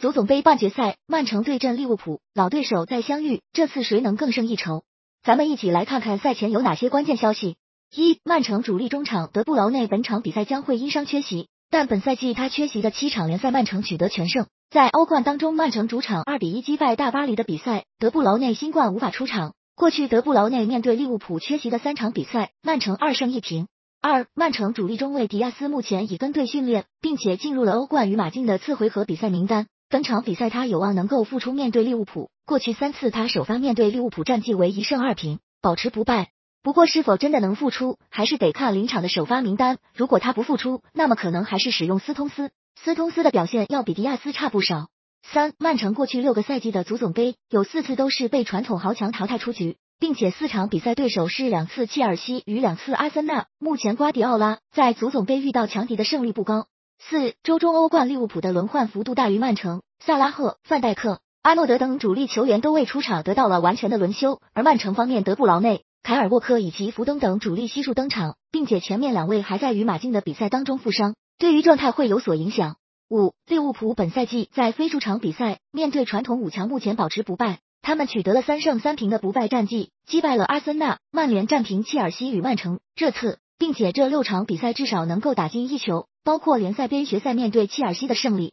足总杯半决赛，曼城对阵利物浦，老对手再相遇，这次谁能更胜一筹？咱们一起来看看赛前有哪些关键消息。一、曼城主力中场德布劳内本场比赛将会因伤缺席，但本赛季他缺席的七场联赛，曼城取得全胜。在欧冠当中，曼城主场二比一击败大巴黎的比赛，德布劳内新冠无法出场。过去德布劳内面对利物浦缺席的三场比赛，曼城二胜一平。二、曼城主力中卫迪亚斯目前已跟队训练，并且进入了欧冠与马竞的次回合比赛名单。本场比赛他有望能够复出面对利物浦。过去三次他首发面对利物浦战绩为一胜二平，保持不败。不过是否真的能复出，还是得看临场的首发名单。如果他不复出，那么可能还是使用斯通斯。斯通斯的表现要比迪亚斯差不少。三，曼城过去六个赛季的足总杯有四次都是被传统豪强淘汰出局，并且四场比赛对手是两次切尔西与两次阿森纳。目前瓜迪奥拉在足总杯遇到强敌的胜率不高。四周中欧冠利物浦的轮换幅度大于曼城，萨拉赫、范戴克、阿诺德等主力球员都未出场，得到了完全的轮休。而曼城方面，德布劳内、凯尔沃克以及福登等主力悉数登场，并且前面两位还在与马竞的比赛当中负伤，对于状态会有所影响。五利物浦本赛季在非主场比赛面对传统五强，目前保持不败，他们取得了三胜三平的不败战绩，击败了阿森纳、曼联，战平切尔西与曼城。这次，并且这六场比赛至少能够打进一球。包括联赛杯决赛面对切尔西的胜利，